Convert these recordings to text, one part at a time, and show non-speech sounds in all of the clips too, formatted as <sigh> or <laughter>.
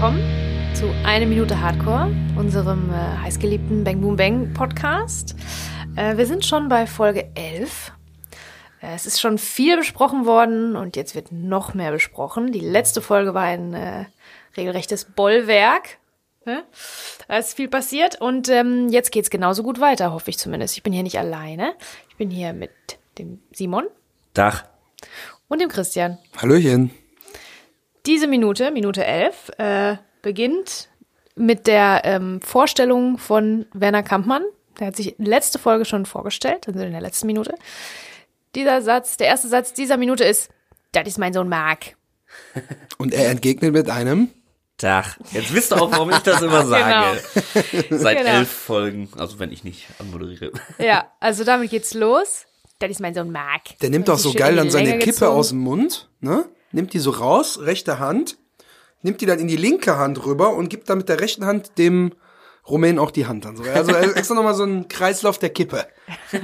willkommen zu Eine Minute Hardcore, unserem äh, heißgeliebten Bang Boom Bang Podcast. Äh, wir sind schon bei Folge 11. Äh, es ist schon viel besprochen worden und jetzt wird noch mehr besprochen. Die letzte Folge war ein äh, regelrechtes Bollwerk. Ne? Da ist viel passiert und ähm, jetzt geht's genauso gut weiter, hoffe ich zumindest. Ich bin hier nicht alleine. Ich bin hier mit dem Simon Dach. und dem Christian. Hallöchen. Diese Minute, Minute 11, äh, beginnt mit der ähm, Vorstellung von Werner Kampmann. Der hat sich letzte Folge schon vorgestellt, also in der letzten Minute. Dieser Satz, der erste Satz dieser Minute ist, das ist mein Sohn Marc. <laughs> Und er entgegnet mit einem. Dach. Jetzt wisst ihr auch, warum ich das immer <laughs> sage. <laughs> Seit Genau. elf Folgen, also wenn ich nicht anmoderiere. Ja, also damit geht's los. Das ist mein Sohn Marc. Der nimmt auch so geil dann seine Länge Kippe gezogen. aus dem Mund, ne? Nimmt die so raus, rechte Hand, nimmt die dann in die linke Hand rüber und gibt dann mit der rechten Hand dem Rumänen auch die Hand dann so. Also extra nochmal so ein Kreislauf der Kippe. <laughs>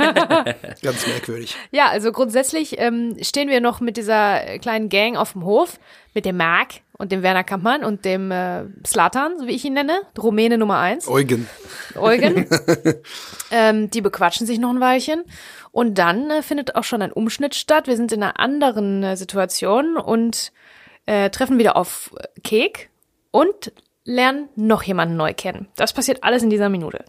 Ganz merkwürdig. Ja, also grundsätzlich ähm, stehen wir noch mit dieser kleinen Gang auf dem Hof, mit dem Marc und dem Werner Kampmann und dem äh, Slatan, so wie ich ihn nenne, Rumäne Nummer eins. Eugen. Eugen. <laughs> ähm, die bequatschen sich noch ein Weilchen. Und dann äh, findet auch schon ein Umschnitt statt. Wir sind in einer anderen äh, Situation und äh, treffen wieder auf äh, Kek und lernen noch jemanden neu kennen. Das passiert alles in dieser Minute.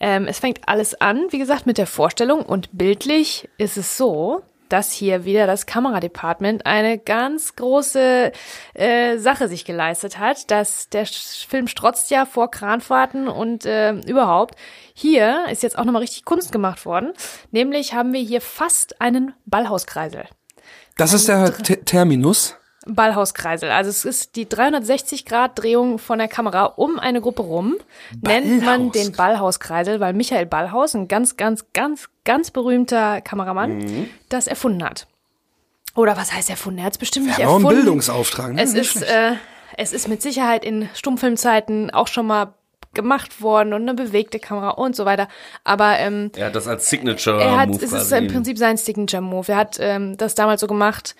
Ähm, es fängt alles an, wie gesagt, mit der Vorstellung und bildlich ist es so, dass hier wieder das Kameradepartment eine ganz große äh, Sache sich geleistet hat, dass der Film strotzt ja vor Kranfahrten und äh, überhaupt. Hier ist jetzt auch nochmal richtig Kunst gemacht worden, nämlich haben wir hier fast einen Ballhauskreisel. Das ist der Terminus. Ballhauskreisel. Also es ist die 360-Grad-Drehung von der Kamera um eine Gruppe rum. Nennt man Ballhaus. den Ballhauskreisel, weil Michael Ballhaus, ein ganz, ganz, ganz, ganz berühmter Kameramann, das erfunden hat. Oder was heißt erfunden? Er hat es bestimmt Wir nicht haben auch einen erfunden. Bildungsauftrag. Ne? Es Nicht ist, äh, es ist mit Sicherheit in Stummfilmzeiten auch schon mal gemacht worden und eine bewegte Kamera und so weiter. Aber ähm, Er hat das als Signature er hat, Move es ist im Prinzip sein Signature-Move. Er hat ähm, das damals so gemacht.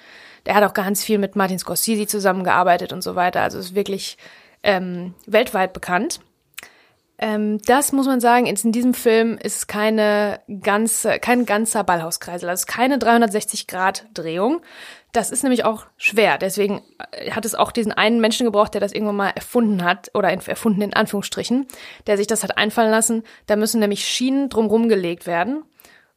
Er hat auch ganz viel mit Martin Scorsese zusammengearbeitet und so weiter. Also ist wirklich ähm, weltweit bekannt. Ähm, das muss man sagen, in diesem Film ist keine ganze, kein ganzer Ballhauskreisel, also keine 360-Grad-Drehung. Das ist nämlich auch schwer. Deswegen äh, hat es auch diesen einen Menschen gebraucht, der das irgendwann mal erfunden hat, oder in- erfunden in Anführungsstrichen, der sich das hat einfallen lassen. Da müssen nämlich Schienen drumrum gelegt werden,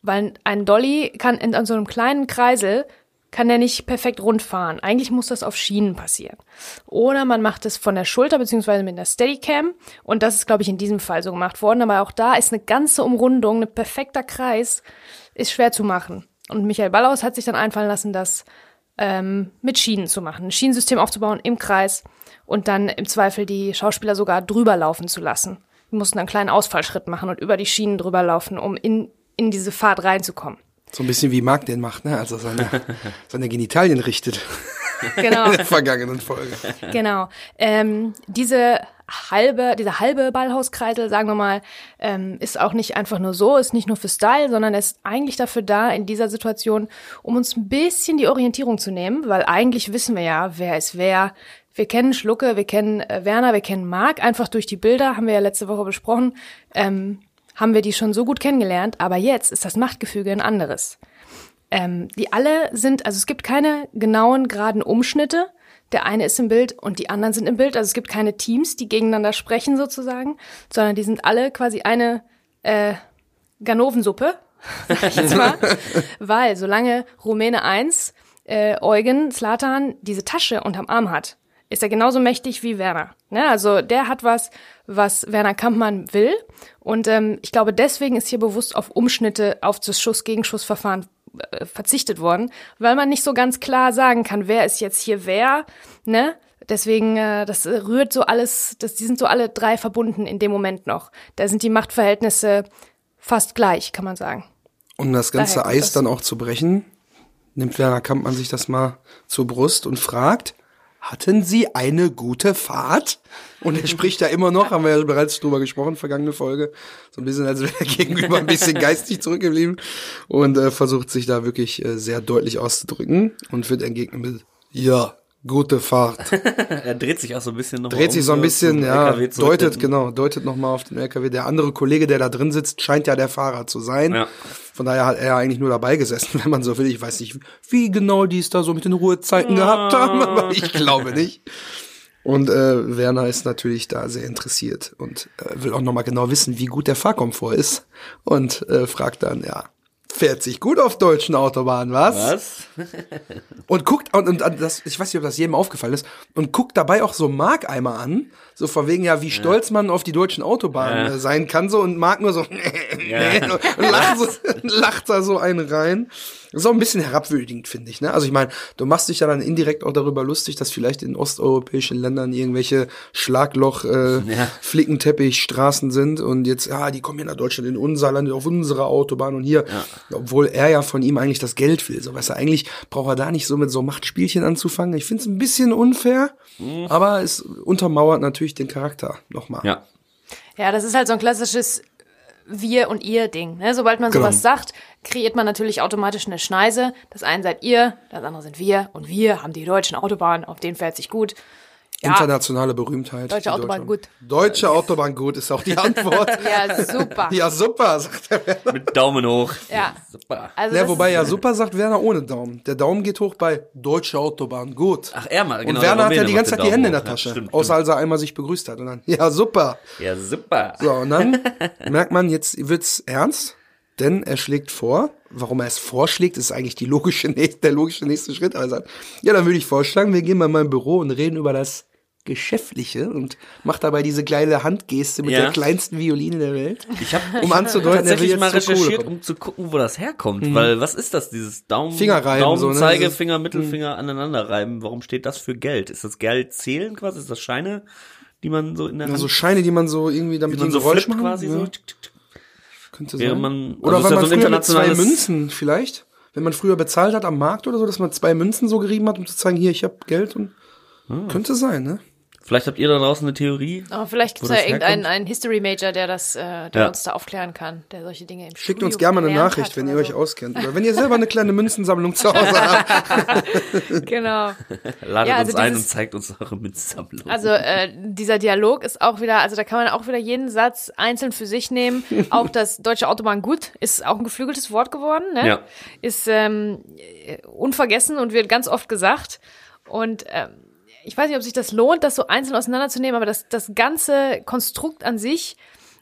weil ein Dolly kann in, an so einem kleinen Kreisel kann der nicht perfekt rund fahren. Eigentlich muss das auf Schienen passieren. Oder man macht es von der Schulter beziehungsweise mit einer Steadicam. Und das ist, glaube ich, in diesem Fall so gemacht worden. Aber auch da ist eine ganze Umrundung, ein perfekter Kreis, ist schwer zu machen. Und Michael Ballaus hat sich dann einfallen lassen, das ähm, mit Schienen zu machen. Ein Schienensystem aufzubauen im Kreis und dann im Zweifel die Schauspieler sogar drüber laufen zu lassen. Die mussten einen kleinen Ausfallschritt machen und über die Schienen drüber laufen, um in, in diese Fahrt reinzukommen. So ein bisschen wie Marc den macht, ne? Als er seine, <laughs> seine Genitalien richtet. Genau. <laughs> In der vergangenen Folge. Genau. Ähm, diese halbe, dieser halbe Ballhauskreisel, sagen wir mal, ähm, ist auch nicht einfach nur so, ist nicht nur für Style, sondern ist eigentlich dafür da in dieser Situation, um uns ein bisschen die Orientierung zu nehmen, weil eigentlich wissen wir ja, wer ist wer. Wir kennen Schlucke, wir kennen äh, Werner, wir kennen Marc, einfach durch die Bilder, haben wir ja letzte Woche besprochen, ähm, haben wir die schon so gut kennengelernt, aber jetzt ist das Machtgefüge ein anderes. Ähm, die alle sind, also es gibt keine genauen, geraden Umschnitte. Der eine ist im Bild und die anderen sind im Bild. Also es gibt keine Teams, die gegeneinander sprechen sozusagen, sondern die sind alle quasi eine äh, Ganovensuppe, <laughs> sag ich jetzt mal. Weil solange Rumäne 1, äh, Eugen, Slatan diese Tasche unterm Arm hat, ist er genauso mächtig wie Werner. Ne? Also der hat was, was Werner Kampmann will. Und ähm, ich glaube, deswegen ist hier bewusst auf Umschnitte, auf das Schuss-Gegenschuss-Verfahren äh, verzichtet worden, weil man nicht so ganz klar sagen kann, wer ist jetzt hier wer. Ne? Deswegen, äh, das rührt so alles, das, die sind so alle drei verbunden in dem Moment noch. Da sind die Machtverhältnisse fast gleich, kann man sagen. Um das ganze Eis das. dann auch zu brechen, nimmt Werner Kampmann sich das mal zur Brust und fragt, hatten Sie eine gute Fahrt? Und er spricht da immer noch, haben wir ja bereits drüber gesprochen, vergangene Folge, so ein bisschen, als wäre er <laughs> gegenüber ein bisschen geistig zurückgeblieben und äh, versucht sich da wirklich äh, sehr deutlich auszudrücken und wird entgegnet mit, ja, gute Fahrt. <laughs> er dreht sich auch so ein bisschen noch Dreht sich so ein bisschen, ja, deutet, genau, deutet nochmal auf den LKW. Der andere Kollege, der da drin sitzt, scheint ja der Fahrer zu sein. Ja. Von daher hat er eigentlich nur dabei gesessen, <laughs> wenn man so will. Ich weiß nicht, wie genau die es da so mit den Ruhezeiten gehabt haben, aber ich glaube nicht. Und äh, Werner ist natürlich da sehr interessiert und äh, will auch nochmal genau wissen, wie gut der Fahrkomfort ist. Und äh, fragt dann, ja, fährt sich gut auf deutschen Autobahnen, was? Was? Und guckt, und, und das, ich weiß nicht, ob das jedem aufgefallen ist, und guckt dabei auch so Mark einmal an, so von wegen, ja, wie stolz man auf die deutschen Autobahnen Ja. äh, sein kann, so, und Mark nur so, <laughs> Ja. und lacht, so, <laughs> lacht da so einen rein. Das ist auch ein bisschen herabwürdigend, finde ich, ne? Also ich meine, du machst dich ja dann indirekt auch darüber lustig, dass vielleicht in osteuropäischen Ländern irgendwelche Schlagloch, äh, Ja. Flickenteppich-Straßen sind und jetzt, ja, die kommen hier nach Deutschland in unser Land, auf unsere Autobahn und hier, obwohl er ja von ihm eigentlich das Geld will, so weißt du, eigentlich braucht er da nicht so mit so Machtspielchen anzufangen. Ich finde es ein bisschen unfair, aber es untermauert natürlich den Charakter nochmal. Ja. Ja, das ist halt so ein klassisches Wir- und Ihr-Ding. Ne? Sobald man Genau. sowas sagt, kreiert man natürlich automatisch eine Schneise. Das eine seid ihr, das andere sind wir. Und wir haben die deutschen Autobahnen, auf denen fährt sich gut. Ja, Internationale Berühmtheit. Deutsche Autobahn gut. Deutsche Autobahn gut ist auch die <laughs> Antwort. ja super. ja, super, sagt er. Mit Daumen hoch. Ja. Super. Also Ja, wobei ja super sagt Werner ohne Daumen. Der Daumen geht hoch bei Deutsche Autobahn gut. Ach, er mal, genau. und Werner der hat ja die ganze Zeit die Hände in der. Tasche. Ja, stimmt, außer als er einmal sich begrüßt hat. Und dann, <laughs> ja, super. stimmt. Ja, super. So, und dann <laughs> merkt man, jetzt wird's ernst, denn er schlägt vor. Warum er es vorschlägt, ist eigentlich die logische, der logische nächste Schritt. Also, ja, dann würde ich vorschlagen, wir gehen mal in mein Büro und reden über das Geschäftliche und macht dabei diese kleine Handgeste mit Ja. der kleinsten Violine der Welt. Ich habe Um anzudeuten, er will tatsächlich mal recherchiert, um zu gucken, wo das herkommt. Weil was ist das, dieses Daumen, Fingerreiben, Daumen, so, ne? Zeigefinger, Mittelfinger aneinander reiben? Warum steht das für Geld? Ist das Geld zählen quasi? Ist das Scheine, die man so in der Hand, Also Scheine, die man so irgendwie damit die man so Geräusch machen. quasi ja, so? Tick, tick, tick. Könnte sein. man- oder also man so früher mit zwei Münzen vielleicht, wenn man früher bezahlt hat am Markt oder so, dass man zwei Münzen so gerieben hat, um zu zeigen, hier, ich habe Geld und Ah. könnte sein, ne? Vielleicht habt ihr da draußen eine Theorie? aber vielleicht gibt es ja irgendeinen einen History Major, der das, äh, der Ja. uns da aufklären kann, der solche Dinge im Schickt Studium uns gerne mal eine Nachricht, hat wenn ihr oder euch so. auskennt. Oder wenn ihr selber eine kleine Münzensammlung zu Hause <laughs> habt. Genau. <laughs> Ladet Ja, also uns ein dieses- und zeigt uns eure Münzsammlung. Also äh, dieser Dialog ist auch wieder, also da kann man auch wieder jeden Satz einzeln für sich nehmen. <laughs> Auch das deutsche Autobahn gut ist auch ein geflügeltes Wort geworden, ne? Ja. Ist ähm, äh, unvergessen und wird ganz oft gesagt. Und ähm, ich weiß nicht, ob sich das lohnt, das so einzeln auseinanderzunehmen, aber das, das ganze Konstrukt an sich,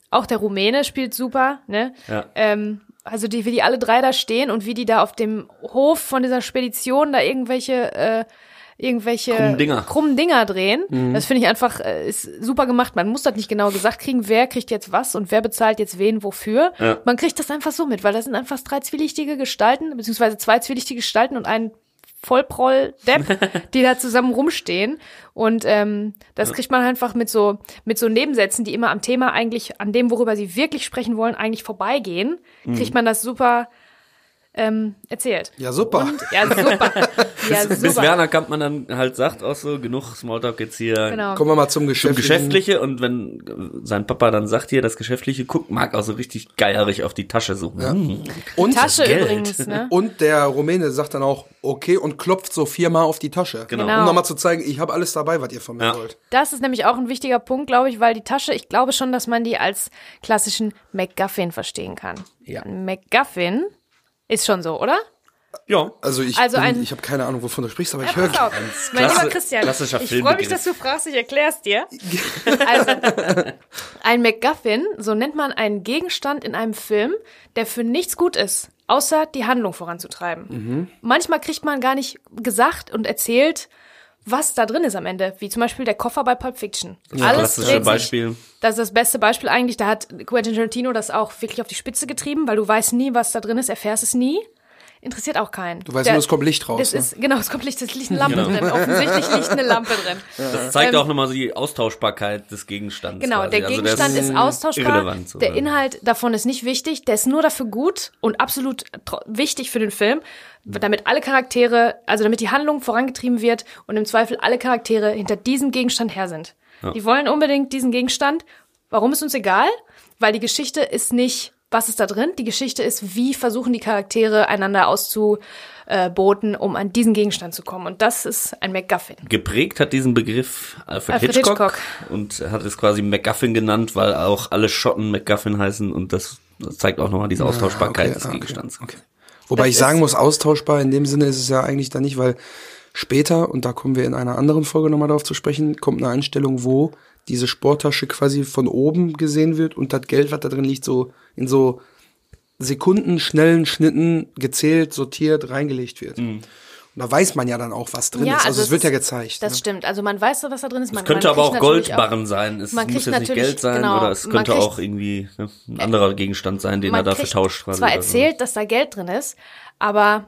auch der Rumäne spielt super, ne? Ja. Ähm, also die, wie die alle drei da stehen und wie die da auf dem Hof von dieser Spedition da irgendwelche äh, irgendwelche Krummen Dinger. krummen Dinger drehen. Das finde ich einfach äh, ist super gemacht. Man muss das nicht genau gesagt kriegen, wer kriegt jetzt was und wer bezahlt jetzt wen wofür. Ja. Man kriegt das einfach so mit, weil das sind einfach drei zwielichtige Gestalten, beziehungsweise zwei zwielichtige Gestalten und ein Vollproll-Depp, <laughs> die da zusammen rumstehen. Und ähm, das kriegt man einfach mit so, mit so Nebensätzen, die immer am Thema eigentlich, an dem, worüber sie wirklich sprechen wollen, eigentlich vorbeigehen, kriegt man das super ähm, erzählt. Ja, super. Ja, super. <laughs> Ja, bis, super. bis Werner Kampmann dann halt sagt auch so, genug Smalltalk jetzt hier. Genau. Kommen wir mal zum Zum Geschäft. Geschäftliche und wenn sein Papa dann sagt hier, das Geschäftliche guckt, mag auch so richtig geierig auf die Tasche so. Hm. Und, Tasche Geld. übrigens, ne? <laughs> und der Rumäne sagt dann auch, okay, und klopft so viermal auf die Tasche. Genau. Genau. Um nochmal zu zeigen, ich habe alles dabei, was ihr von mir Ja. wollt. Das ist nämlich auch ein wichtiger Punkt, glaube ich, weil die Tasche, ich glaube schon, dass man die als klassischen MacGuffin verstehen kann. Ja. Ein MacGuffin ist schon so, oder? Ja. Also ich, Also bin- ich habe keine Ahnung, wovon du sprichst, aber ich Ja, höre pass auf. Mein klasse- lieber Christian, ich freue mich, dass du fragst, ich erklär's dir. <laughs> Also, ein MacGuffin, so nennt man einen Gegenstand in einem Film, der für nichts gut ist, außer die Handlung voranzutreiben. Mhm. Manchmal kriegt man gar nicht gesagt und erzählt, was da drin ist am Ende, wie zum Beispiel der Koffer bei Pulp Fiction. Alles Klassische dreht sich Beispiel. das ist das beste Beispiel eigentlich. Da hat Quentin Tarantino das auch wirklich auf die Spitze getrieben, weil du weißt nie, was da drin ist, erfährst es nie. Interessiert auch keinen. Du weißt nur, es kommt Licht raus, Das ne? ist, genau, es kommt Licht, es liegt eine Lampe Genau. drin. Offensichtlich liegt eine Lampe drin. <laughs> Das zeigt Ähm, auch nochmal so die Austauschbarkeit des Gegenstands. Genau, quasi. der Also Gegenstand ist, austauschbar. irrelevant, so, der ja. Inhalt davon ist nicht wichtig. Der ist nur dafür gut und absolut wichtig für den Film, damit alle Charaktere, also damit die Handlung vorangetrieben wird und im Zweifel alle Charaktere hinter diesem Gegenstand her sind. Die wollen unbedingt diesen Gegenstand. Warum ist uns egal? Weil die Geschichte ist nicht, was ist da drin? Die Geschichte ist, wie versuchen die Charaktere einander auszu, äh, boten, um an diesen Gegenstand zu kommen. Und das ist ein MacGuffin. Geprägt hat diesen Begriff Alfred, Alfred Hitchcock, Hitchcock. und hat es quasi MacGuffin genannt, weil auch alle Schotten MacGuffin heißen und das, das zeigt auch nochmal diese Austauschbarkeit okay, des ah, okay, Gegenstands. Okay. Wobei Das ich sagen muss, austauschbar in dem Sinne ist es ja eigentlich dann nicht, weil später, und da kommen wir in einer anderen Folge nochmal darauf zu sprechen, kommt eine Einstellung, wo diese Sporttasche quasi von oben gesehen wird und das Geld, was da drin liegt, so in so Sekunden schnellen Schnitten gezählt, sortiert, reingelegt wird. Und da weiß man ja dann auch, was drin ist. Also, es wird ist- ja gezeigt. Das ne? stimmt. Also man weiß, was da drin ist. Man, Es könnte man aber auch Goldbarren sein. Es man muss jetzt nicht natürlich- Geld sein genau, oder es könnte kriegt- auch irgendwie ne, ein anderer Gegenstand sein, den er dafür tauscht. zwar oder so. erzählt, dass da Geld drin ist, aber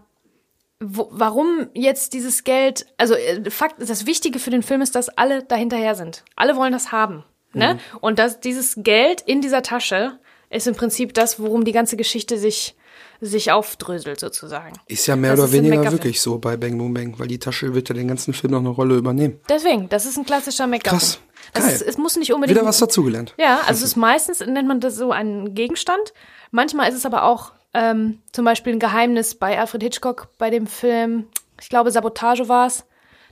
wo, warum jetzt dieses Geld, also äh, Fakt, das Wichtige für den Film ist, dass alle dahinterher sind. Alle wollen das haben. Ne? Mhm. Und dass dieses Geld in dieser Tasche ist im Prinzip das, worum die ganze Geschichte sich, sich aufdröselt, sozusagen. Ist ja mehr Das oder weniger wirklich so bei Bang Boom Bang, weil die Tasche wird ja den ganzen Film noch eine Rolle übernehmen. Deswegen, das ist ein klassischer MacGuffin. Krass. Das Geil. ist, es muss nicht unbedingt Wieder was dazugelernt. Ja, also es ist meistens, nennt man das so einen Gegenstand. Manchmal ist es aber auch ähm, zum Beispiel ein Geheimnis bei Alfred Hitchcock bei dem Film, ich glaube Sabotage war es.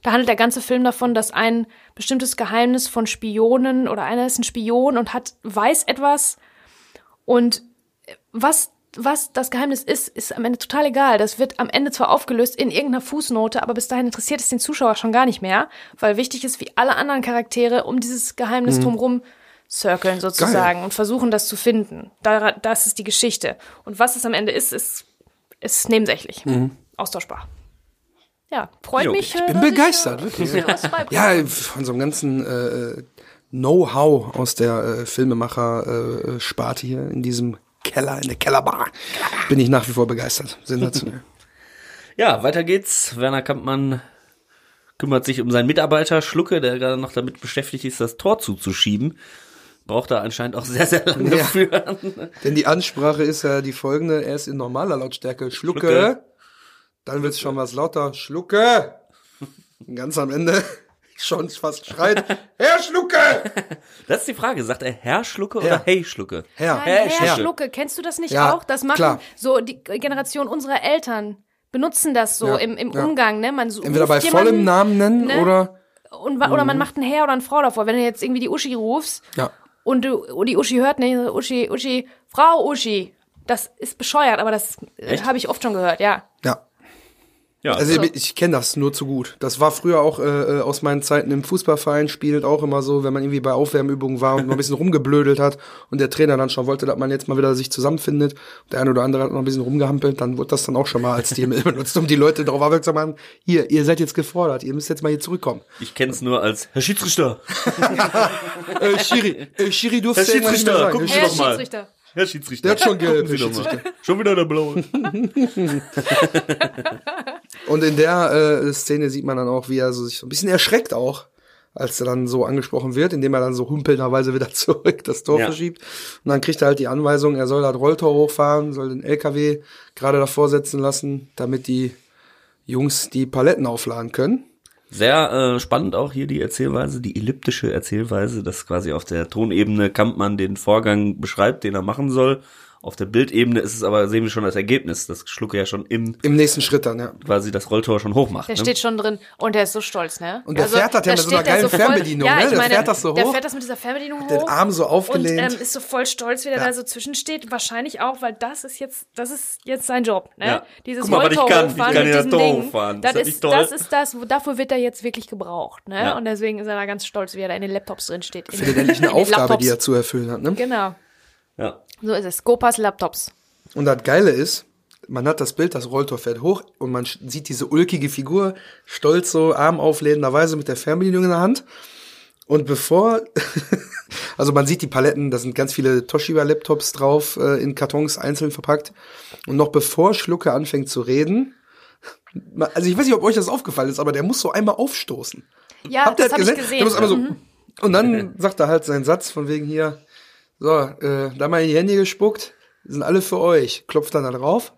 Da handelt der ganze Film davon, dass ein bestimmtes Geheimnis von Spionen oder einer ist ein Spion und hat, weiß etwas und was, was das Geheimnis ist, ist am Ende total egal. Das wird am Ende zwar aufgelöst in irgendeiner Fußnote, aber bis dahin interessiert es den Zuschauer schon gar nicht mehr, weil wichtig ist, wie alle anderen Charaktere um dieses Geheimnis drumherum circlen sozusagen und versuchen, das zu finden. Da, das ist die Geschichte. Und was es am Ende ist, ist, ist nebensächlich. Austauschbar. Ja, freut Jo, mich. ich äh, Bin begeistert, äh, wirklich. beibringen Ja, von so einem ganzen äh, Know-how aus der äh, Filmemacher-Sparte hier in diesem Keller, in der Kellerbar, bin ich nach wie vor begeistert. Sensationell. <laughs> Ja, weiter geht's. Werner Kampmann kümmert sich um seinen Mitarbeiter Schlucke, der gerade noch damit beschäftigt ist, das Tor zuzuschieben. Braucht er anscheinend auch sehr, sehr lange Ja. für. Denn die Ansprache ist ja die folgende, er ist in normaler Lautstärke, Schlucke, Schlucke. dann wird's schon was lauter, Schlucke. Ganz am Ende schon fast schreit, Herr Schlucke! <laughs> Das ist die Frage. Sagt er Herr Schlucke Herr. oder Hey Schlucke? Herr. Nein, Herr Herr, Schlucke. Kennst du das nicht Ja, auch? Das machen klar. so die Generation unserer Eltern benutzen das so Ja, im, im ja. Umgang, ne? Man so Entweder bei jemanden, vollem Namen nennen ne? oder, und, oder man macht ein Herr oder eine Frau davor. Wenn du jetzt irgendwie die Uschi rufst ja. und, du, und die Uschi hört nicht, so, Uschi, Uschi, Frau Uschi. Das ist bescheuert, aber das äh, habe ich oft schon gehört, ja. Ja. Ja, Also So. ich, ich kenne das nur zu gut. Das war früher auch äh, äh, aus meinen Zeiten im Fußballverein, spielt auch immer so, wenn man irgendwie bei Aufwärmübungen war und noch ein bisschen rumgeblödelt hat und der Trainer dann schon wollte, dass man jetzt mal wieder sich zusammenfindet. Der eine oder andere hat noch ein bisschen rumgehampelt, dann wurde das dann auch schon mal als Stilmittel <laughs> benutzt, um die Leute darauf aufmerksam zu machen, hier, ihr seid jetzt gefordert, ihr müsst jetzt mal hier zurückkommen. ich kenn's nur als Herr Schiedsrichter. <laughs> Äh, Schiri, äh, Schiri durfte Herr Schiedsrichter, gucken Sie doch mal. Herr Schiedsrichter. Der hat schon gelb, Gucken Sie Herr doch mal. Schiedsrichter. Schon wieder der Blaue. Und in der äh, Szene sieht man dann auch, wie er so sich so ein bisschen erschreckt auch, als er dann so angesprochen wird, indem er dann so humpelnderweise wieder <laughs> zurück das Tor Ja. verschiebt. Und dann kriegt er halt die Anweisung, er soll das Rolltor hochfahren, soll den LKW gerade davor setzen lassen, damit die Jungs die Paletten aufladen können. Sehr äh, spannend auch hier die Erzählweise, die elliptische Erzählweise, dass quasi auf der Tonebene Kampmann den Vorgang beschreibt, den er machen soll. Auf der Bildebene ist es aber, sehen wir schon das Ergebnis, dass Schlucke ja schon im Im nächsten Schritt dann, ja. quasi das Rolltor schon hochmacht. Der ne? steht schon drin und der ist so stolz, ne? Und der fährt das ja mit so einer der geilen voll- Fernbedienung, ja, ne? Ich Der meine, fährt das so Der hoch, fährt das mit dieser Fernbedienung den hoch. Arm so aufgelehnt. Und ähm, ist so voll stolz, wie der Ja. da so zwischensteht. Wahrscheinlich auch, weil das ist jetzt, das ist jetzt sein Job, ne? Ja. Dieses Guck mal, was ich Rolltor kann. Ich hochfahren kann mit das diesem Tor Ding. hochfahren. Das Ist das ist, das ist das, wo- dafür wird er jetzt wirklich gebraucht, ne? Ja. Und deswegen ist er da ganz stolz, wie er da in den Laptops drin steht. In Findet den- endlich eine in den Aufgabe, die er zu erfüllen hat, ne? Genau. Ja. So ist es. Skopas Laptops. Und das Geile ist, man hat das Bild, das Rolltor fährt hoch und man sieht diese ulkige Figur, stolz so, Arm auflädenderweise mit der Fernbedienung in der Hand. Und bevor, <laughs> also man sieht die Paletten, da sind ganz viele Toshiba-Laptops drauf, äh, in Kartons einzeln verpackt. Und noch bevor Schlucke anfängt zu reden, also ich weiß nicht, ob euch das aufgefallen ist, aber der muss so einmal aufstoßen. Ja, Habt ihr das habe ich Der gesehen. muss einmal so, Mhm. und dann <laughs> sagt er halt seinen Satz von wegen hier, so, äh, da mal in die Hände gespuckt, die sind alle für euch. Klopft dann da drauf.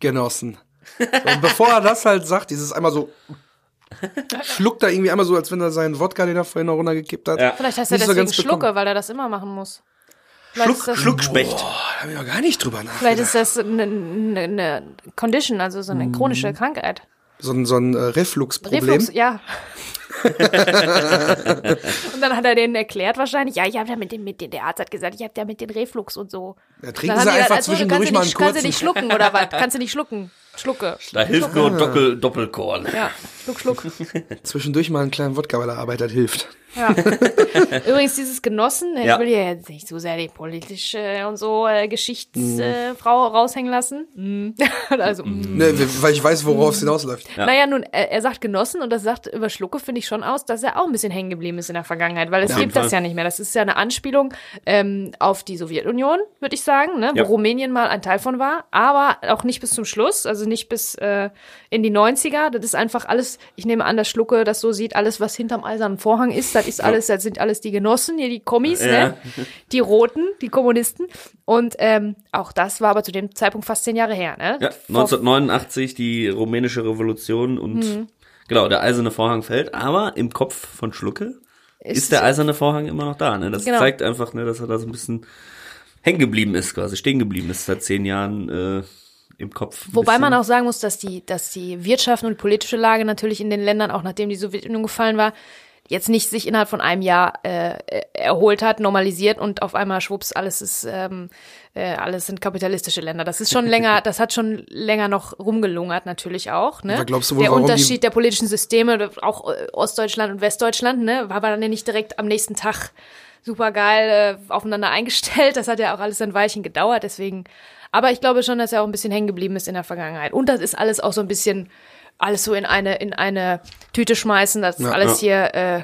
Genossen. So, und bevor er das halt sagt, dieses einmal so, schluckt er irgendwie einmal so, als wenn er seinen Wodka, den er vorhin noch runtergekippt hat. Ja. Vielleicht heißt er so deswegen ganz Schlucke, bekommen. weil er das immer machen muss. Vielleicht Schluck, Schluckspecht. Boah, da habe ich noch gar nicht drüber nachgedacht. Vielleicht ist das eine, eine, eine Condition, also so eine chronische Krankheit. so ein, so ein äh, Refluxproblem. Reflux, ja. <laughs> und dann hat er denen erklärt wahrscheinlich, ja, ich habe ja mit dem, mit dem, der Arzt hat gesagt, ich habe ja mit dem Reflux und so. Ja, trinken Sie einfach also, du zwischendurch kannst mal du einen nicht, kannst du kurzen. nicht schlucken oder was? <laughs> Kannst du nicht schlucken? Schlucke. Da hilft nur Doppel, Doppelkorn. Ja, schluck, schluck. <laughs> Zwischendurch mal einen kleinen Wodka, weil er arbeitet, hilft. Ja. Übrigens, dieses Genossen, ich Ja. will ja jetzt nicht so sehr die politische und so äh, Geschichtsfrau äh, raushängen lassen. Mm. also, mm. Ne, weil ich weiß, worauf es hinausläuft. Ja. Naja, nun, er, er sagt Genossen und das sagt über Schlucke, finde ich schon aus, dass er auch ein bisschen hängen geblieben ist in der Vergangenheit, weil es Ja, gibt das ja nicht mehr. Das ist ja eine Anspielung ähm, auf die Sowjetunion, würde ich sagen, ne? wo Ja. Rumänien mal ein Teil von war, aber auch nicht bis zum Schluss, also nicht bis äh, in die 90er. Das ist einfach alles, ich nehme an, dass Schlucke das so sieht, alles, was hinterm eisernen Vorhang ist, das ist alles, das sind alles die Genossen, hier die Kommis, Ja. ne? die Roten, die Kommunisten. Und ähm, auch das war aber zu dem Zeitpunkt fast zehn Jahre her. Ne? Ja, Vor- 1989 die rumänische Revolution und Mhm. Genau, der eiserne Vorhang fällt, aber im Kopf von Schlucke ist, der eiserne Vorhang immer noch da. Ne? Das Genau. zeigt einfach, ne, dass er da so ein bisschen hängen geblieben ist, quasi stehen geblieben ist seit zehn Jahren äh, im Kopf. Wobei man bisschen. auch sagen muss, dass die, dass die Wirtschaft und die politische Lage natürlich in den Ländern, auch nachdem die Sowjetunion gefallen war, jetzt nicht sich innerhalb von einem Jahr äh, erholt hat, normalisiert und auf einmal schwupps, alles ist, ähm, äh, alles sind kapitalistische Länder. Das ist schon <laughs> länger, das hat schon länger noch rumgelungert natürlich auch. Ne? Aber glaubst du wohl, Der Unterschied der politischen Systeme, auch äh, Ostdeutschland und Westdeutschland, ne, war aber dann ja nicht direkt am nächsten Tag super geil äh, aufeinander eingestellt. Das hat ja auch alles ein Weilchen gedauert, deswegen. Aber ich glaube schon, dass er auch ein bisschen hängen geblieben ist in der Vergangenheit. Und das ist alles auch so ein bisschen alles so in eine in eine Tüte schmeißen. Das ist Ja, alles hier äh,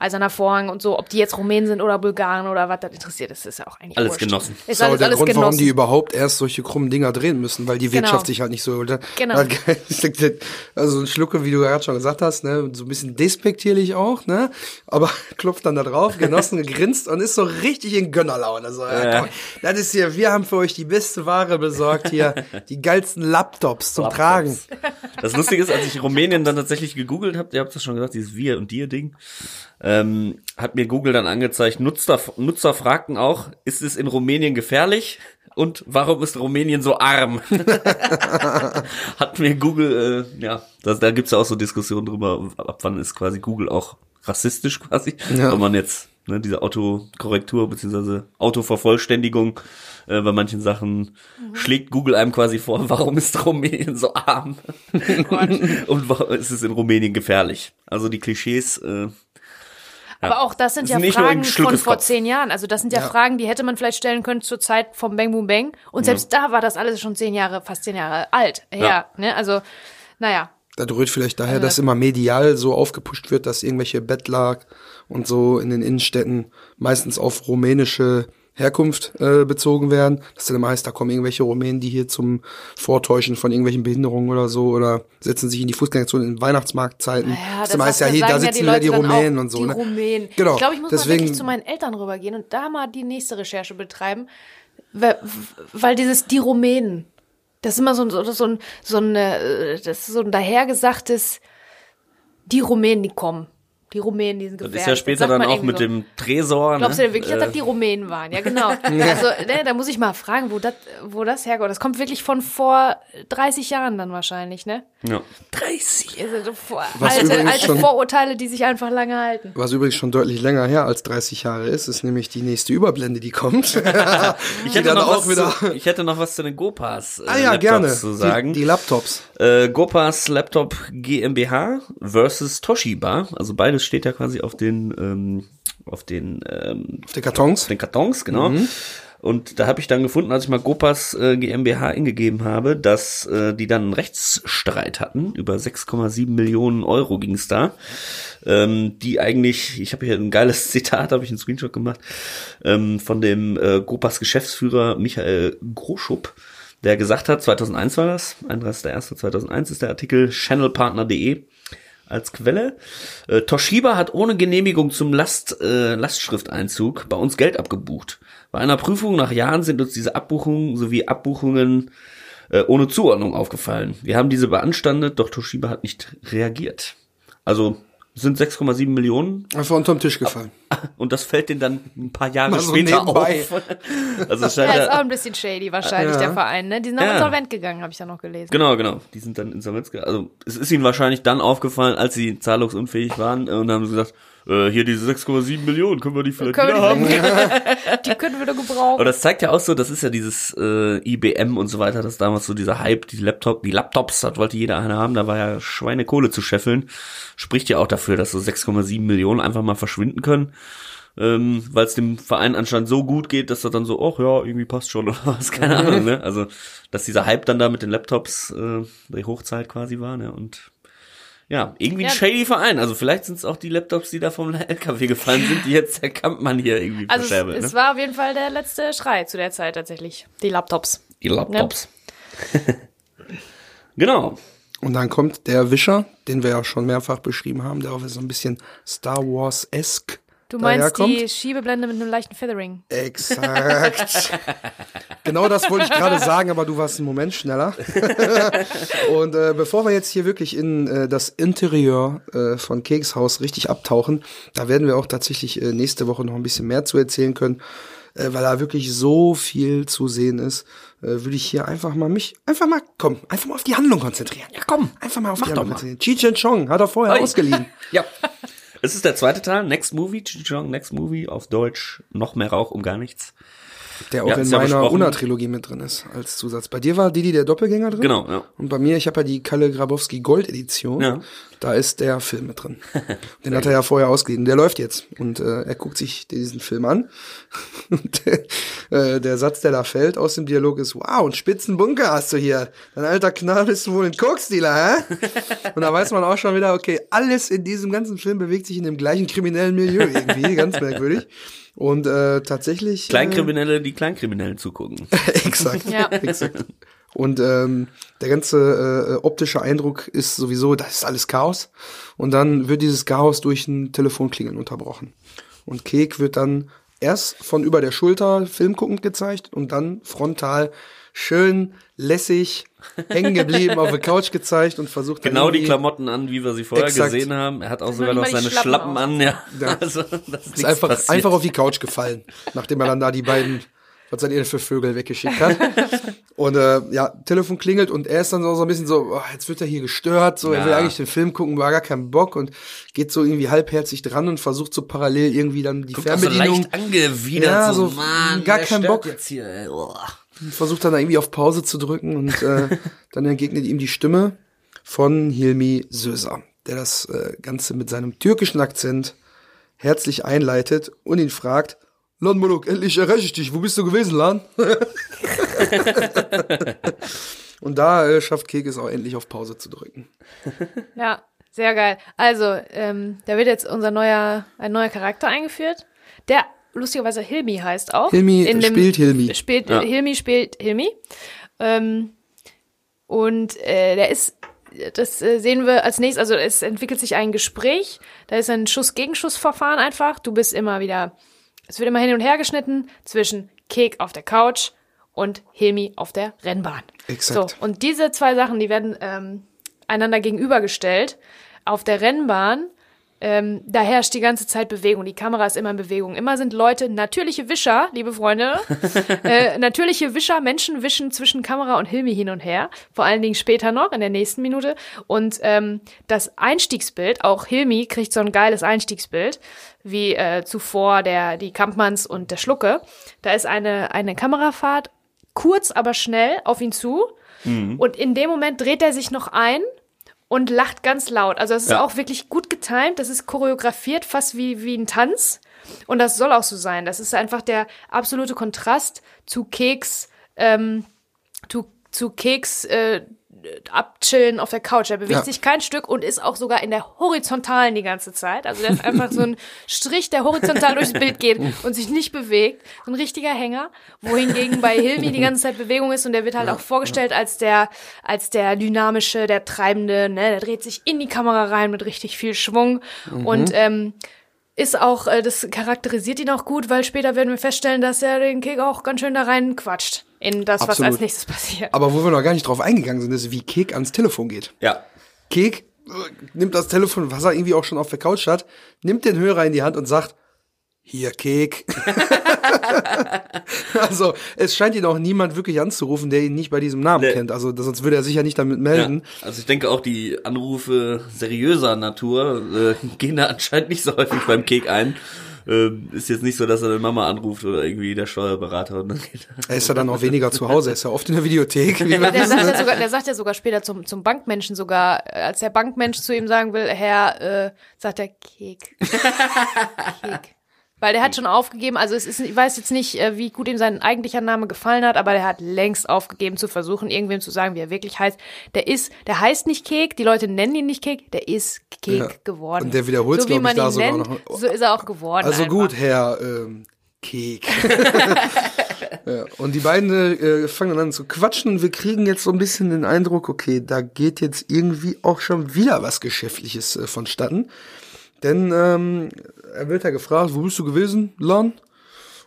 eiserner Vorhang und so. Ob die jetzt Rumänen sind oder Bulgaren oder was, das interessiert. Das ist ja auch eigentlich Alles wurscht. Genossen. Ist Das ist alles, der alles Grund, warum genossen. die überhaupt erst solche krummen Dinger drehen müssen, weil die Genau. Wirtschaft sich halt nicht so, oder? Genau. <laughs> <laughs> Also ein Schlucke, wie du gerade schon gesagt hast, ne, so ein bisschen despektierlich auch, ne, aber <laughs> klopft dann da drauf, genossen, grinst und ist so richtig in Gönnerlaune. So, ja, komm, das ist hier, wir haben für euch die beste Ware besorgt hier, die geilsten Laptops zum Tragen. Das Lustige ist, als ich Rumänien dann tatsächlich gegoogelt habe, ihr habt das schon gesagt, dieses Wir- und Dir-Ding, ähm, hat mir Google dann angezeigt, Nutzer, Nutzer fragten auch, ist es in Rumänien gefährlich? Und warum ist Rumänien so arm? <laughs> hat mir Google, äh, ja, das, da gibt's ja auch so Diskussionen drüber, ab wann ist quasi Google auch rassistisch quasi, Ja. wenn man jetzt ne, diese Autokorrektur beziehungsweise Autovervollständigung äh, bei manchen Sachen schlägt Google einem quasi vor, <laughs> warum ist Rumänien so arm <laughs> und warum ist es in Rumänien gefährlich? Also die Klischees, äh, Aber auch das sind Das ja nicht Fragen von vor Kopf. zehn Jahren. Also das sind ja, Ja. Fragen, die hätte man vielleicht stellen können zur Zeit vom Bang Boom Bang. Und selbst da war das alles schon zehn Jahre, fast zehn Jahre alt. Ja, Ja. ne? Also, naja. Das rührt vielleicht daher, dass immer medial so aufgepusht wird, dass irgendwelche Bettler und so in den Innenstädten meistens auf rumänische Herkunft äh, bezogen werden. Das dann immer heißt, da kommen irgendwelche Rumänen, die hier zum Vortäuschen von irgendwelchen Behinderungen oder so oder setzen sich in die Fußgängerzone in Weihnachtsmarktzeiten. Ja, das immer heißt ja, hier, da sitzen ja die dann Rumänen und so. Die ne? Rumänen. Genau. Ich glaube, ich muss mal Deswegen- wirklich zu meinen Eltern rübergehen und da mal die nächste Recherche betreiben. Weil, weil dieses die Rumänen, das ist immer so, ein- so, so ein, so ein, äh, das ist so ein dahergesagtes, die Rumänen, die kommen. Die Rumänen, die sind das gefährlich. ist ja später sagt dann man auch mit so. dem Tresor. Glaubst du ne? denn wirklich, dass das die Rumänen waren? Ja, genau. <laughs> Also, ne, da muss ich mal fragen, wo das, wo das herkommt. Das kommt wirklich von vor 30 Jahren dann wahrscheinlich, ne? ja. 30. Also vor, Was alte, übrigens alte schon- Vorurteile, die sich einfach lange halten. Was übrigens schon deutlich länger her als 30 Jahre ist, ist nämlich die nächste Überblende, die kommt. <laughs> Ich Die hätte, dann noch auch was wieder- zu, ich hätte noch was zu den Gopas äh, ah ja, Laptops gerne. zu sagen. Die, die Laptops. Äh, Gopas Laptop GmbH versus Toshiba. Also beides steht ja quasi auf den ähm, auf den ähm, Auf den Kartons. auf den Kartons, genau. Und da habe ich dann gefunden, als ich mal Gopas äh, GmbH eingegeben habe, dass äh, die dann einen Rechtsstreit hatten. Über 6,7 Millionen Euro ging es da. Ähm, die eigentlich, ich habe hier ein geiles <laughs> Zitat, habe ich einen Screenshot gemacht, ähm, von dem äh, Gopas Geschäftsführer Michael Groschup, der gesagt hat, 2001 war das, 31.01.2001 ist der Artikel, channelpartner.de als Quelle. Äh, Toshiba hat ohne Genehmigung zum Last, äh, Lastschrifteinzug bei uns Geld abgebucht. Bei einer Prüfung nach Jahren sind uns diese Abbuchungen sowie Abbuchungen äh, ohne Zuordnung aufgefallen. Wir haben diese beanstandet, doch Toshiba hat nicht reagiert. Also sind 6,7 Millionen Einfach unter den Tisch gefallen. <laughs> und das fällt denen dann ein paar Jahre so später nebenbei. auf. <laughs> Also es scheint Ja, ist auch ein bisschen shady wahrscheinlich, Ja. der Verein, ne? Die sind auch Ja. insolvent gegangen, habe ich ja noch gelesen. genau, genau. Die sind dann insolvenz. ge- Also es ist ihnen wahrscheinlich dann aufgefallen, als sie zahlungsunfähig waren äh, und haben sie gesagt, äh, hier diese 6,7 Millionen, können wir die vielleicht Können wieder haben? die, <laughs> die können wir doch gebrauchen. Aber das zeigt ja auch so, das ist ja dieses äh, IBM und so weiter, das damals so dieser Hype, die Laptop, die Laptops, das wollte jeder eine haben, da war ja Schweinekohle zu scheffeln. Spricht ja auch dafür, dass so 6,7 Millionen einfach mal verschwinden können. Ähm, weil es dem Verein anscheinend so gut geht, dass er dann so, ach ja, irgendwie passt schon <laughs> oder was, keine Ahnung, ne? Also, dass dieser Hype dann da mit den Laptops äh, die Hochzeit quasi war, ne? Und ja, irgendwie ein Ja. shady Verein. Also vielleicht sind es auch die Laptops, die da vom LKW gefallen sind, die jetzt der Kampmann hier irgendwie Also verscherbelt. es, ne? es war auf jeden Fall der letzte Schrei zu der Zeit tatsächlich. Die Laptops. Die Laptops. <laughs> genau. Und dann kommt der Wischer, den wir ja schon mehrfach beschrieben haben, der auch so ein bisschen Star Wars-esque Du meinst daherkommt. die Schiebeblende mit einem leichten Feathering. Exakt. <laughs> genau das wollte ich gerade sagen, aber du warst einen Moment schneller. <laughs> Und äh, bevor wir jetzt hier wirklich in äh, das Interieur äh, von Kekshaus richtig abtauchen, da werden wir auch tatsächlich äh, nächste Woche noch ein bisschen mehr zu erzählen können, äh, weil da wirklich so viel zu sehen ist, äh, würde ich hier einfach mal mich, einfach mal, komm, einfach mal auf die Handlung konzentrieren. Ja, komm, einfach mal auf Mach die doch Handlung mal. konzentrieren. Cheech and Chong hat er vorher Oi. ausgeliehen. <laughs> Ja. Es ist der zweite Teil, Next Movie, Chichong, Next Movie, auf Deutsch, noch mehr Rauch um gar nichts. Der auch Wir in ja meiner. Una-Trilogie mit drin ist, als Zusatz. Bei dir war Didi der Doppelgänger drin? Genau, ja. Und bei mir, ich habe ja die Kalle Grabowski Gold Edition. Ja. Da ist der Film mit drin. <laughs> Den hat er ja vorher ausgeliehen. Der läuft jetzt. Und äh, er guckt sich diesen Film an. <laughs> Und äh, der Satz, der da fällt aus dem Dialog ist, wow, einen spitzen Bunker hast du hier. Dein alter Knall bist du wohl ein Koksdealer, hä? <laughs> Und da weiß man auch schon wieder, okay, alles in diesem ganzen Film bewegt sich in dem gleichen kriminellen Milieu irgendwie. Ganz merkwürdig. Und äh, tatsächlich. Äh, Kleinkriminelle, die Kleinkriminellen zugucken. Exakt. Ja. Exakt. Und ähm, der ganze äh, optische Eindruck ist sowieso, das ist alles Chaos. Und dann wird dieses Chaos durch ein Telefonklingeln unterbrochen. Und Kek wird dann erst von über der Schulter filmguckend gezeigt und dann frontal schön lässig hängen geblieben auf der Couch gezeigt und versucht dann Genau die Klamotten an, wie wir sie vorher Exakt. gesehen haben. Er hat auch sogar noch seine Schlappen Schlappen an, ja. Ja. <laughs> Also, das ist, einfach, passiert. einfach auf die Couch gefallen, nachdem er dann da die beiden, was seid ihr denn für Vögel weggeschickt hat. <laughs> und äh, ja, Telefon klingelt und er ist dann so, so ein bisschen so, oh, jetzt wird er hier gestört, so, er will Ja. eigentlich den Film gucken, war gar keinen Bock und geht so irgendwie halbherzig dran und versucht so parallel irgendwie dann die Kommt auch so Fernbedienung, leicht angewidert, Ja, so, so, Mann, gar keinen Bock. Jetzt hier. Oh. versucht dann da irgendwie auf Pause zu drücken und äh, <laughs> dann entgegnet ihm die Stimme von Hilmi Söser, der das äh, Ganze mit seinem türkischen Akzent herzlich einleitet und ihn fragt, Lan Molok, endlich erreiche ich dich, wo bist du gewesen, Lan? <laughs> und da äh, schafft Kek es auch endlich auf Pause zu drücken. Ja, sehr geil. Also, ähm, da wird jetzt unser neuer, ein neuer Charakter eingeführt, der lustigerweise Hilmi heißt auch. Hilmi In dem- spielt Hilmi. Spielt, Ja. Hilmi spielt Hilmi. Ähm, und äh, der ist, das äh, sehen wir als nächstes, also es entwickelt sich ein Gespräch, da ist ein Schuss-Gegenschuss-Verfahren einfach. Du bist immer wieder, es wird immer hin und her geschnitten zwischen Kek auf der Couch und Hilmi auf der Rennbahn. Exakt. So, und diese zwei Sachen, die werden ähm, einander gegenübergestellt. Auf der Rennbahn, ähm, da herrscht die ganze Zeit Bewegung. Die Kamera ist immer in Bewegung. Immer sind Leute, natürliche Wischer, liebe Freunde, <laughs> äh, natürliche Wischer, Menschen wischen zwischen Kamera und Hilmi hin und her. Vor allen Dingen später noch, in der nächsten Minute. Und ähm, das Einstiegsbild, auch Hilmi kriegt so ein geiles Einstiegsbild, wie äh, zuvor der, die Kampmanns und der Schlucke. Da ist eine, eine Kamerafahrt, kurz, aber schnell auf ihn zu. Und in dem Moment dreht er sich noch ein und lacht ganz laut. Also es ist Ja. auch wirklich gut getimt. Das ist choreografiert, fast wie, wie ein Tanz. Und das soll auch so sein. Das ist einfach der absolute Kontrast zu Keks, ähm, zu, zu Keks äh, abchillen auf der Couch. Er bewegt Ja. sich kein Stück und ist auch sogar in der Horizontalen die ganze Zeit. Also der ist einfach so ein Strich, der horizontal durchs Bild geht und sich nicht bewegt. So ein richtiger Hänger. Wohingegen bei Hilmi die ganze Zeit Bewegung ist und der wird halt auch vorgestellt als der, als der dynamische, der treibende, ne, der dreht sich in die Kamera rein mit richtig viel Schwung und, ähm, ist auch, äh, das charakterisiert ihn auch gut, weil später werden wir feststellen, dass er den Kick auch ganz schön da rein quatscht in das, was Absolut. als nächstes passiert. Aber wo wir noch gar nicht drauf eingegangen sind, ist, wie Kek ans Telefon geht. Ja. Kek nimmt das Telefon, was er irgendwie auch schon auf der Couch hat, nimmt den Hörer in die Hand und sagt, hier Kek. <laughs> <laughs> also es scheint ihn auch niemand wirklich anzurufen, der ihn nicht bei diesem Namen Nee. kennt. Also sonst würde er sich ja nicht damit melden. Ja, also ich denke auch die Anrufe seriöser Natur äh, <laughs> gehen da anscheinend nicht so häufig beim Kek ein. Ähm, ist jetzt nicht so, dass er eine Mama anruft oder irgendwie der Steuerberater und dann geht er. Er ist ja dann auch weniger zu Hause, er ist ja oft in der Videothek. Wie wir Der sagt, ja sogar, der sagt ja sogar später zum, zum Bankmenschen sogar, äh, als der Bankmensch zu ihm sagen will, Herr, äh, sagt er Kek. <laughs> Kek. Weil der hat schon aufgegeben, also es ist, ich weiß jetzt nicht, äh, wie gut ihm sein eigentlicher Name gefallen hat, aber der hat längst aufgegeben zu versuchen, irgendwem zu sagen, wie er wirklich heißt. Der ist, der heißt nicht Kek, die Leute nennen ihn nicht Kek, der ist Kek Ja. geworden. Und der wiederholt's, so wie ich, man da ihn sogar nennt, noch. so ist er auch geworden. Also einfach. gut, Herr ähm, Kek. <laughs> ja, und die beiden äh, fangen dann an zu quatschen und wir kriegen jetzt so ein bisschen den Eindruck, okay, da geht jetzt irgendwie auch schon wieder was Geschäftliches äh, vonstatten. Denn ähm, er wird ja gefragt, wo bist du gewesen, Lon?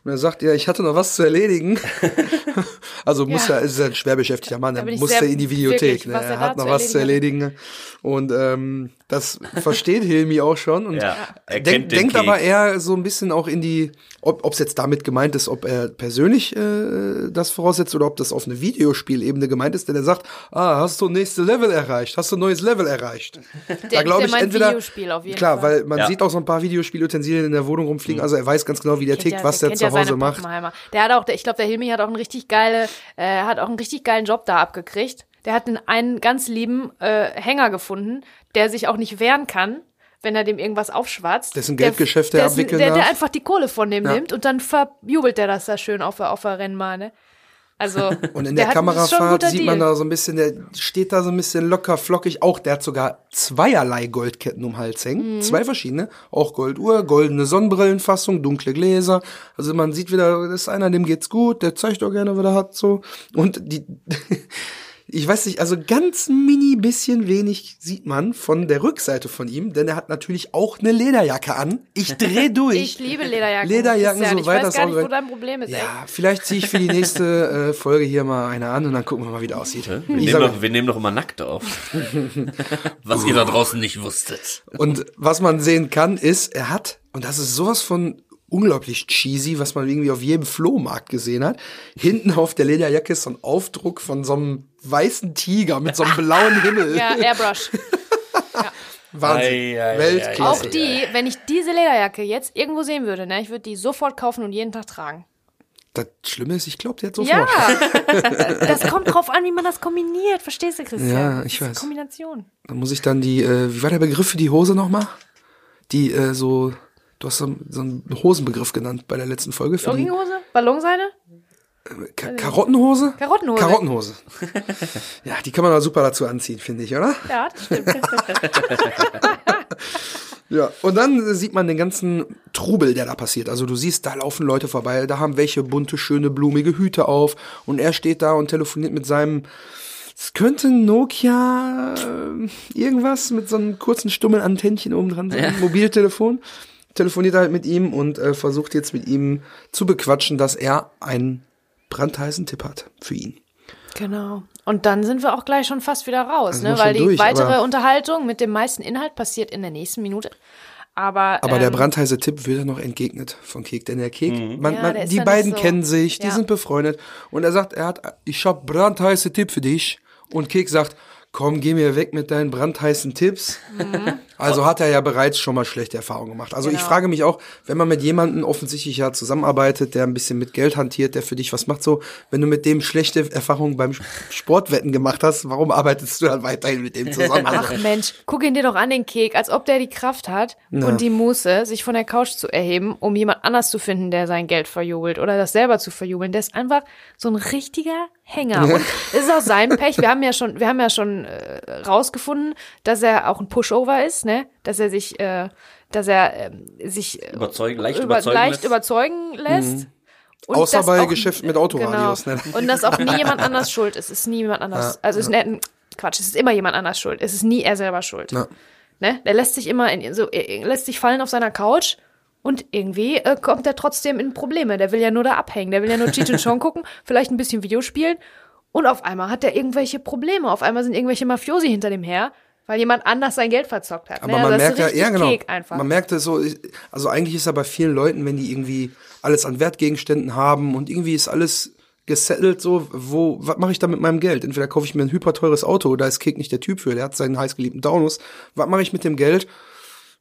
Und er sagt, ja, ich hatte noch was zu erledigen. <laughs> also muss Ja. er, ist ein schwer beschäftigter Mann, Da er ich musste sehr- in die Videothek. wirklich, Ne? Er er hat da noch zu was zu erledigen. Und ähm, das versteht Hilmi auch schon. Und Ja, er denk, denkt Kek. aber eher so ein bisschen auch in die, ob es jetzt damit gemeint ist, ob er persönlich äh, das voraussetzt oder ob das auf eine Videospielebene gemeint ist, denn er sagt, ah, hast du nächste Level erreicht, hast du ein neues Level erreicht. Der- glaub der meint entweder- Videospiel auf jeden klar, Fall. weil man Ja. sieht auch so ein paar Videospielutensilien in der Wohnung rumfliegen, also er weiß ganz genau, wie der Kennt tickt, was der kennt zu Hause macht. Pappenheimer. Der hat auch, der, ich glaube, der Hilmi hat auch einen richtig geile, äh, hat auch einen richtig geilen Job da abgekriegt. Der hat einen, einen ganz lieben äh, Hänger gefunden, der sich auch nicht wehren kann, wenn er dem irgendwas aufschwatzt. Dessen Der- Geldgeschäfte er dessen- abwickeln der, der darf. einfach die Kohle von dem Ja. nimmt und dann verjubelt der das da schön auf, der- auf der Rennbahn. Ne? Also <laughs> Und in der der Kamerafahrt sieht man da so ein bisschen, der steht da so ein bisschen locker flockig. Auch der hat sogar zweierlei Goldketten um den Hals hängen. Mhm. Zwei verschiedene. Auch Golduhr, goldene Sonnenbrillenfassung, dunkle Gläser. Also man sieht wieder, das ist einer, dem geht's gut, der zeigt auch gerne, was er hat, so. Und die, <laughs> ich weiß nicht, also ganz mini bisschen wenig sieht man von der Rückseite von ihm, denn er hat natürlich auch eine Lederjacke an. Ich <laughs> dreh durch. Ich liebe Lederjacken. Lederjacken, Ich weiß das gar auch nicht, wo dein Problem ist. ey. Ja, vielleicht ziehe ich für die nächste äh, Folge hier mal eine an und dann gucken wir mal, wie der aussieht. Wir, Ich nehmen sage- doch, wir nehmen doch immer nackt auf. <laughs> Was ihr da draußen nicht wusstet. Und was man sehen kann, ist, er hat, und das ist sowas von unglaublich cheesy, was man irgendwie auf jedem Flohmarkt gesehen hat. Hinten auf der Lederjacke ist so ein Aufdruck von so einem weißen Tiger mit so einem blauen Himmel. Ja, Airbrush. Wahnsinn. Ei, ei, Weltklasse. Auch die, wenn ich diese Lederjacke jetzt irgendwo sehen würde, ne, ich würde die sofort kaufen und jeden Tag tragen. Das Schlimme ist, ich glaube, der hat sofort. Ja, <laughs> das kommt drauf an, wie man das kombiniert. Verstehst du, Christian? Ja, Das ich ist weiß. Kombination. Dann muss ich dann die, äh, wie war der Begriff für die Hose nochmal? Die, äh, so, du hast so, so einen Hosenbegriff genannt bei der letzten Folge. Jogginghose? Ballonseide? Ka Karottenhose? Karottenhose. Karottenhose. <laughs> ja, die kann man auch super dazu anziehen, finde ich, oder? Ja, das stimmt. <laughs> Ja, und dann sieht man den ganzen Trubel, der da passiert. Also du siehst, da laufen Leute vorbei, da haben welche bunte, schöne, blumige Hüte auf und er steht da und telefoniert mit seinem, es könnte Nokia äh, irgendwas mit so einem kurzen Stummelantennchen oben dran, so ein Mobiltelefon. Telefoniert halt mit ihm und äh, versucht jetzt mit ihm zu bequatschen, dass er einen brandheißen Tipp hat für ihn. genau. Und dann sind wir auch gleich schon fast wieder raus, sind ne? Weil die durch, weitere Unterhaltung mit dem meisten Inhalt passiert in der nächsten Minute. Aber, Aber der ähm, brandheiße Tipp wird ja noch entgegnet von Kek, denn der Kek, man, Ja, man, der ist die beiden so- kennen sich, die Ja. sind befreundet und er sagt, er hat, ich hab brandheiße Tipp für dich und Kek sagt, komm, geh mir weg mit deinen brandheißen Tipps. Also hat er ja bereits schon mal schlechte Erfahrungen gemacht. Also ich Mhm. Genau. frage mich auch, wenn man mit jemandem offensichtlich ja zusammenarbeitet, der ein bisschen mit Geld hantiert, der für dich was macht, so, wenn du mit dem schlechte Erfahrungen beim Sportwetten gemacht hast, warum arbeitest du dann weiterhin mit dem zusammen? Also, Ach Mensch, guck ihn dir doch an, den Kek, als ob der die Kraft hat und die Muße, sich von der Couch zu erheben, um jemand anders zu finden, der sein Geld verjubelt oder das selber zu verjubeln. Der ist einfach so ein richtiger Hänger. Und es ist auch sein Pech. Wir haben ja schon, wir haben ja schon äh, rausgefunden, dass er auch ein Pushover ist, ne? Dass er sich, äh, dass er ähm, sich äh, Überzeugen, leicht über, überzeugen leicht lässt. überzeugen lässt. Und Außer bei auch- Geschäften mit Autoradios, Genau. ne? Und dass auch nie <laughs> jemand anders schuld ist. Es ist nie jemand anders. also es ist ne, Quatsch, es ist immer jemand anders schuld. Es ist nie er selber schuld. Ja. Ne? Der lässt sich immer in, so, er lässt sich fallen auf seiner Couch und irgendwie äh, kommt er trotzdem in Probleme. Der will ja nur da abhängen. Der will ja nur Cheech und Chong <laughs> gucken, vielleicht ein bisschen Video spielen. Und auf einmal hat er irgendwelche Probleme. Auf einmal sind irgendwelche Mafiosi hinter dem her. Weil jemand anders sein Geld verzockt hat. Aber ne? man Also das merkt ja, ja genau, man merkt es so, also eigentlich ist ja bei vielen Leuten, wenn die irgendwie alles an Wertgegenständen haben und irgendwie ist alles gesettelt so, wo, was mache ich da mit meinem Geld? Entweder kaufe ich mir ein hyperteures Auto, da ist Kek nicht der Typ für, der hat seinen heißgeliebten Taunus. Was mache ich mit dem Geld?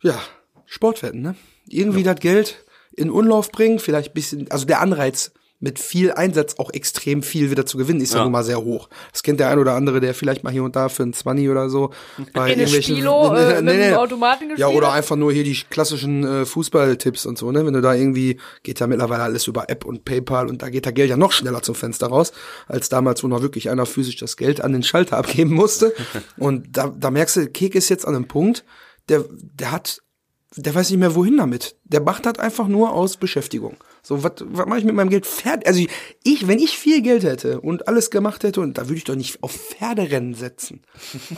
Ja, Sportwetten, ne? Irgendwie das Geld in Umlauf bringen, vielleicht bisschen, also der Anreiz mit viel Einsatz auch extrem viel wieder zu gewinnen, ist ja, Ja. nun mal sehr hoch. Das kennt der ein oder andere, der vielleicht mal hier und da für ein 20 oder so bei In irgendwelchen- Spilo, äh, mit dem Automaten Ja, gespielt oder hat? einfach nur hier die klassischen äh, Fußballtipps und so, ne? Wenn du da irgendwie, geht ja mittlerweile alles über App und PayPal und da geht der Geld ja noch schneller zum Fenster raus, als damals, wo noch wirklich einer physisch das Geld an den Schalter abgeben musste. <laughs> und da, da merkst du, Kek ist jetzt an einem Punkt, der, der hat, der weiß nicht mehr wohin damit. Der macht das einfach nur aus Beschäftigung. So, was mache ich mit meinem Geld? Pferd, also ich, wenn ich viel Geld hätte und alles gemacht hätte, und da würde ich doch nicht auf Pferderennen setzen.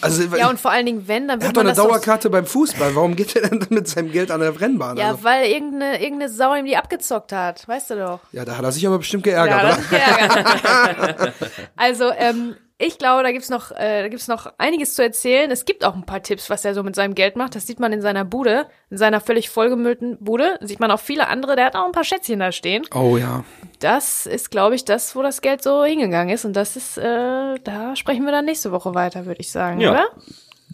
Also, <laughs> Ja, und vor allen Dingen, wenn, dann er wird hat doch eine Dauerkarte beim Fußball. Warum geht er denn mit seinem Geld an der Rennbahn? Ja, also, weil irgendeine, irgendeine Sau ihm die abgezockt hat, weißt du doch. ja, da hat er sich aber bestimmt geärgert, Ja, oder? geärgert. <laughs> also, ähm, ich glaube, da gibt's noch, äh, da gibt's noch einiges zu erzählen. Es gibt auch ein paar Tipps, was er so mit seinem Geld macht. Das sieht man in seiner Bude, in seiner völlig vollgemüllten Bude. Sieht man auch viele andere. Der hat auch ein paar Schätzchen da stehen. Oh ja. Das ist, glaube ich, das, wo das Geld so hingegangen ist. Und das ist, äh, da sprechen wir dann nächste Woche weiter, würde ich sagen, Ja. oder?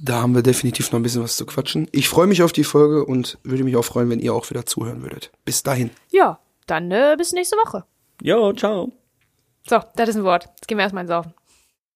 Da haben wir definitiv noch ein bisschen was zu quatschen. Ich freue mich auf die Folge und würde mich auch freuen, wenn ihr auch wieder zuhören würdet. Bis dahin. Ja, dann äh, bis nächste Woche. Jo, ciao. So, das ist ein Wort. Jetzt gehen wir erstmal ins Saufen.